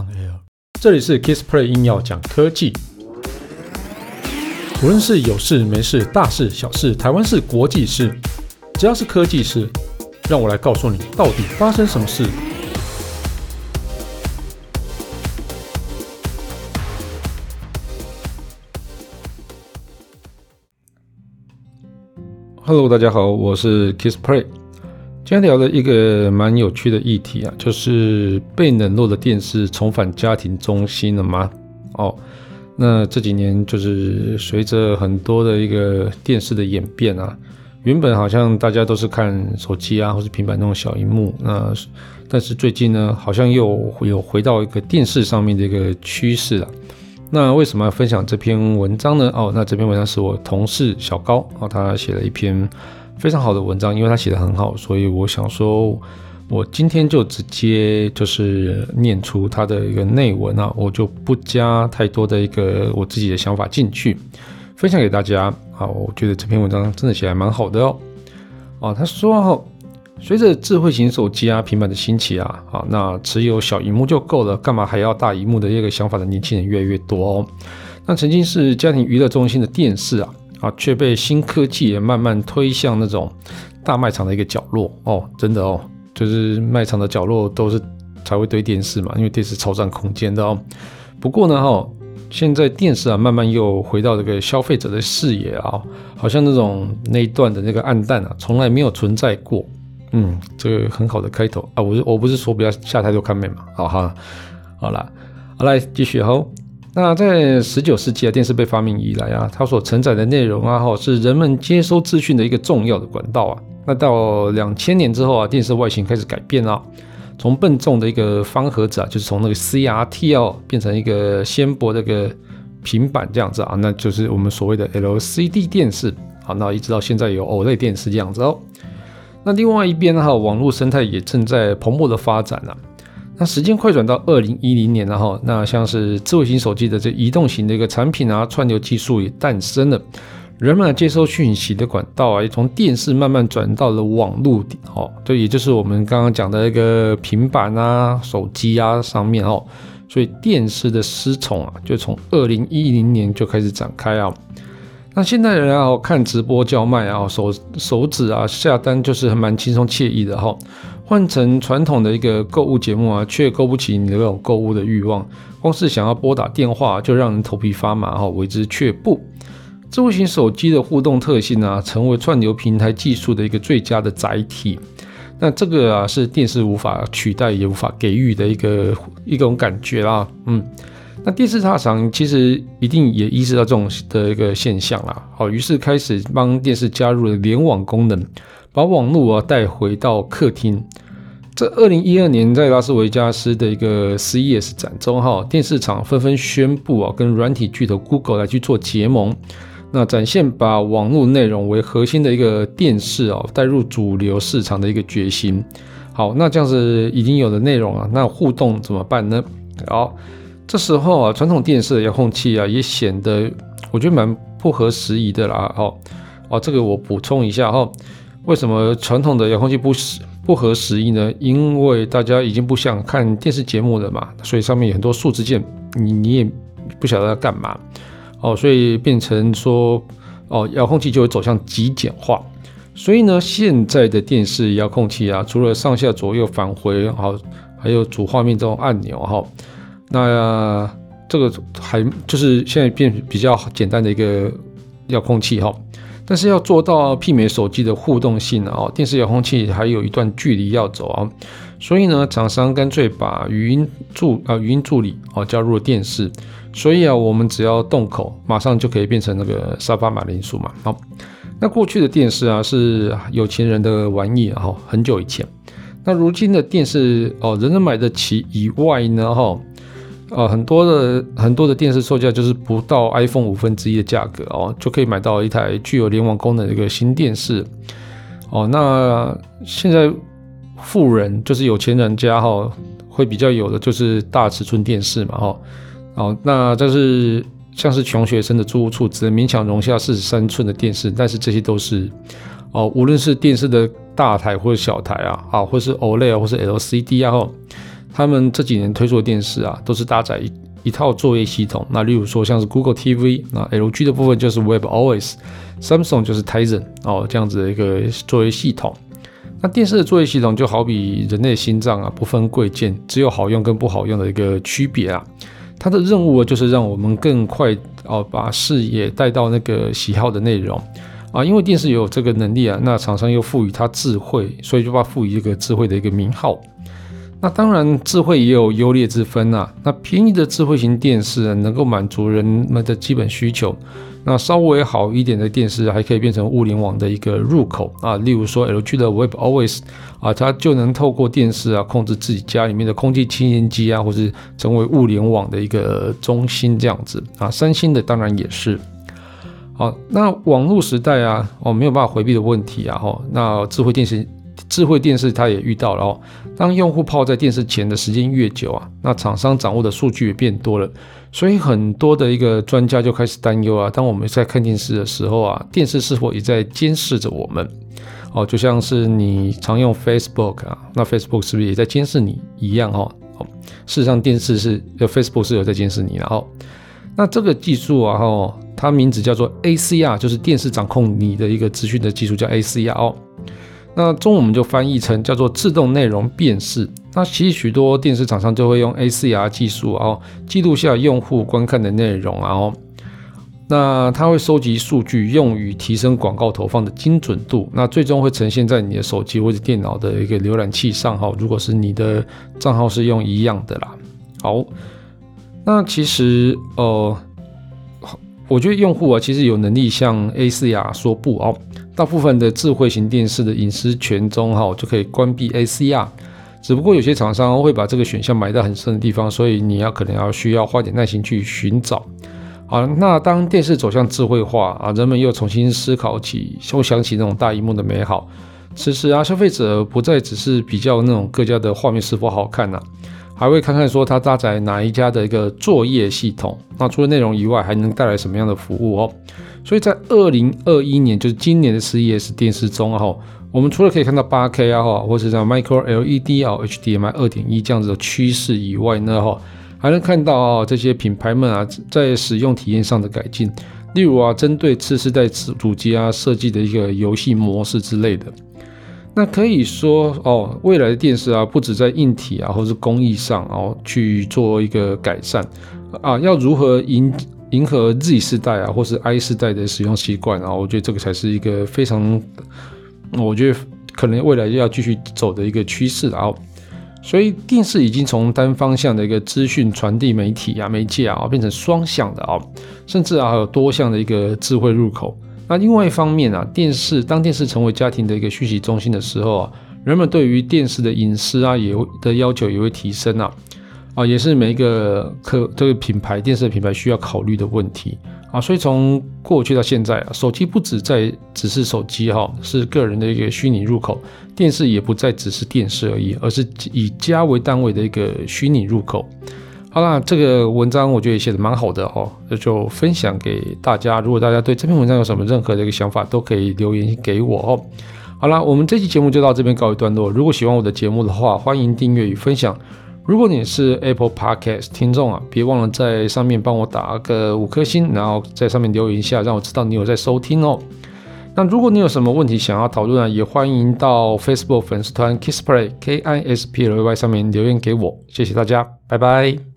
on air。这里是 Kissplay 硬要讲科技，无论是有事没事、大事小事、台湾事、国际事，只要是科技事，让我来告诉你到底发生什么事。Hello，大家好，我是 Kissplay。今天聊的一个蛮有趣的议题啊，就是被冷落的电视重返家庭中心了吗？哦，那这几年就是随着很多的一个电视的演变啊，原本好像大家都是看手机啊或是平板那种小荧幕，那但是最近呢，好像又有回到一个电视上面的一个趋势了。那为什么要分享这篇文章呢？哦，那这篇文章是我同事小高啊，他写了一篇。非常好的文章，因为他写得很好，所以我想说，我今天就直接就是念出他的一个内文啊，我就不加太多的一个我自己的想法进去，分享给大家啊。我觉得这篇文章真的写得还蛮好的哦。啊，他说，随着智慧型手机啊、平板的兴起啊，啊，那持有小荧幕就够了，干嘛还要大荧幕的一个想法的年轻人越来越多哦。那曾经是家庭娱乐中心的电视啊。啊，却被新科技也慢慢推向那种大卖场的一个角落哦，真的哦，就是卖场的角落都是才会堆电视嘛，因为电视超占空间的哦。不过呢，哈，现在电视啊，慢慢又回到这个消费者的视野啊，好像那种那一段的那个暗淡啊，从来没有存在过。嗯，这个很好的开头啊，我我不是说不要下太多看面嘛，好哈，好啦，好来继续哈。那在十九世纪啊，电视被发明以来啊，它所承载的内容啊，哈，是人们接收资讯的一个重要的管道啊。那到两千年之后啊，电视外形开始改变了，从笨重的一个方盒子啊，就是从那个 CRT 哦，变成一个纤薄的一个平板这样子啊，那就是我们所谓的 LCD 电视。好，那一直到现在有 OLED 电视这样子哦。那另外一边呢，哈，网络生态也正在蓬勃的发展啊。那时间快转到二零一零年了哈，那像是智慧型手机的这移动型的一个产品啊，串流技术也诞生了，人们接收讯息的管道啊，也从电视慢慢转到了网络，哦，对也就是我们刚刚讲的一个平板啊、手机啊上面哦，所以电视的失宠啊，就从二零一零年就开始展开啊。那现在人啊，看直播叫卖啊，手手指啊下单就是还蛮轻松惬意的哈。换成传统的一个购物节目啊，却勾不起你的那种购物的欲望。光是想要拨打电话，就让人头皮发麻哈，为之却步。智慧型手机的互动特性啊，成为串流平台技术的一个最佳的载体。那这个啊，是电视无法取代也无法给予的一个一种感觉啦。嗯，那电视大厂其实一定也意识到这种的一个现象啦。好，于是开始帮电视加入了联网功能。把网络啊带回到客厅。在二零一二年，在拉斯维加斯的一个 CES 展中，哈，电视厂纷纷宣布啊，跟软体巨头 Google 来去做结盟，那展现把网络内容为核心的一个电视啊，带入主流市场的一个决心。好，那这样子已经有的内容啊，那互动怎么办呢？好，这时候啊，传统电视的遥控器啊，也显得我觉得蛮不合时宜的啦。好，哦，这个我补充一下哈。为什么传统的遥控器不不合时宜呢？因为大家已经不想看电视节目了嘛，所以上面有很多数字键，你你也不晓得要干嘛哦，所以变成说哦，遥控器就会走向极简化。所以呢，现在的电视遥控器啊，除了上下左右返回，好，还有主画面这种按钮哈，那这个还就是现在变比较简单的一个遥控器哈。但是要做到媲美手机的互动性啊，电视遥控器还有一段距离要走啊，所以呢，厂商干脆把语音助啊语音助理啊加入了电视，所以啊，我们只要动口，马上就可以变成那个沙发马铃薯嘛。好，那过去的电视啊是有钱人的玩意啊，很久以前。那如今的电视哦，人人买得起以外呢，哈。呃，很多的很多的电视售价就是不到 iPhone 五分之一的价格哦，就可以买到一台具有联网功能的一个新电视哦。那现在富人就是有钱人家哈，会比较有的就是大尺寸电视嘛哈。哦，那这是像是穷学生的住屋处只能勉强容下四十三寸的电视，但是这些都是哦，无论是电视的大台或者小台啊，啊，或是 OLED 或是 LCD 啊他们这几年推出的电视啊，都是搭载一一套作业系统。那例如说像是 Google TV，那 LG 的部分就是 WebOS，Samsung 就是 Tizen 哦，这样子的一个作业系统。那电视的作业系统就好比人类心脏啊，不分贵贱，只有好用跟不好用的一个区别啊。它的任务啊就是让我们更快哦，把视野带到那个喜好的内容啊。因为电视有这个能力啊，那厂商又赋予它智慧，所以就把它赋予一个智慧的一个名号。那当然，智慧也有优劣之分啊。那便宜的智慧型电视能够满足人们的基本需求。那稍微好一点的电视还可以变成物联网的一个入口啊，例如说 LG 的 WebOS 啊，它就能透过电视啊控制自己家里面的空气清新机啊，或是成为物联网的一个中心这样子啊。三星的当然也是。好，那网络时代啊，哦没有办法回避的问题啊，吼，那智慧电视。智慧电视它也遇到了哦。当用户泡在电视前的时间越久啊，那厂商掌握的数据也变多了，所以很多的一个专家就开始担忧啊。当我们在看电视的时候啊，电视是否也在监视着我们？哦，就像是你常用 Facebook 啊，那 Facebook 是不是也在监视你一样？哦，事实上电视是 Facebook 是有在监视你，然后那这个技术啊，哈，它名字叫做 ACR，就是电视掌控你的一个资讯的技术，叫 ACR 哦。那中文我们就翻译成叫做自动内容辨识。那其实许多电视厂商就会用 ACR 技术，然后记录下用户观看的内容，然后那它会收集数据，用于提升广告投放的精准度。那最终会呈现在你的手机或者电脑的一个浏览器上，哈，如果是你的账号是用一样的啦。好，那其实呃，我觉得用户啊，其实有能力向 ACR 说不哦。大部分的智慧型电视的隐私权中，哈，就可以关闭 ACR。只不过有些厂商会把这个选项埋在很深的地方，所以你要可能要需要花点耐心去寻找。好，那当电视走向智慧化啊，人们又重新思考起，又想起那种大荧幕的美好。此时啊，消费者不再只是比较那种各家的画面是否好看呐，还会看看说它搭载哪一家的一个作业系统。那除了内容以外，还能带来什么样的服务哦？所以在二零二一年，就是今年的 CES 电视中哈，我们除了可以看到八 K 啊哈，或者像 Micro LED 啊、HDMI 二点一这样子的趋势以外呢哈，还能看到啊这些品牌们啊在使用体验上的改进，例如啊针对次世代主机啊设计的一个游戏模式之类的。那可以说哦，未来的电视啊，不止在硬体啊或是工艺上哦去做一个改善啊，要如何迎迎合 Z 世代啊，或是 I 世代的使用习惯啊，我觉得这个才是一个非常，我觉得可能未来要继续走的一个趋势啊。所以电视已经从单方向的一个资讯传递媒体啊、媒介啊，变成双向的啊，甚至啊还有多项的一个智慧入口。那另外一方面啊，电视当电视成为家庭的一个讯息中心的时候啊，人们对于电视的隐私啊也会的要求也会提升啊。啊，也是每一个客这个品牌电视品牌需要考虑的问题啊，所以从过去到现在啊，手机不止在只是手机哈，是个人的一个虚拟入口，电视也不再只是电视而已，而是以家为单位的一个虚拟入口。好啦，这个文章我觉得也写得蛮好的哦，那就分享给大家。如果大家对这篇文章有什么任何的一个想法，都可以留言给我哦。好啦，我们这期节目就到这边告一段落。如果喜欢我的节目的话，欢迎订阅与分享。如果你是 Apple Podcast 听众啊，别忘了在上面帮我打个五颗星，然后在上面留言一下，让我知道你有在收听哦。那如果你有什么问题想要讨论啊，也欢迎到 Facebook 粉丝团 Kissplay K I S P L Y 上面留言给我。谢谢大家，拜拜。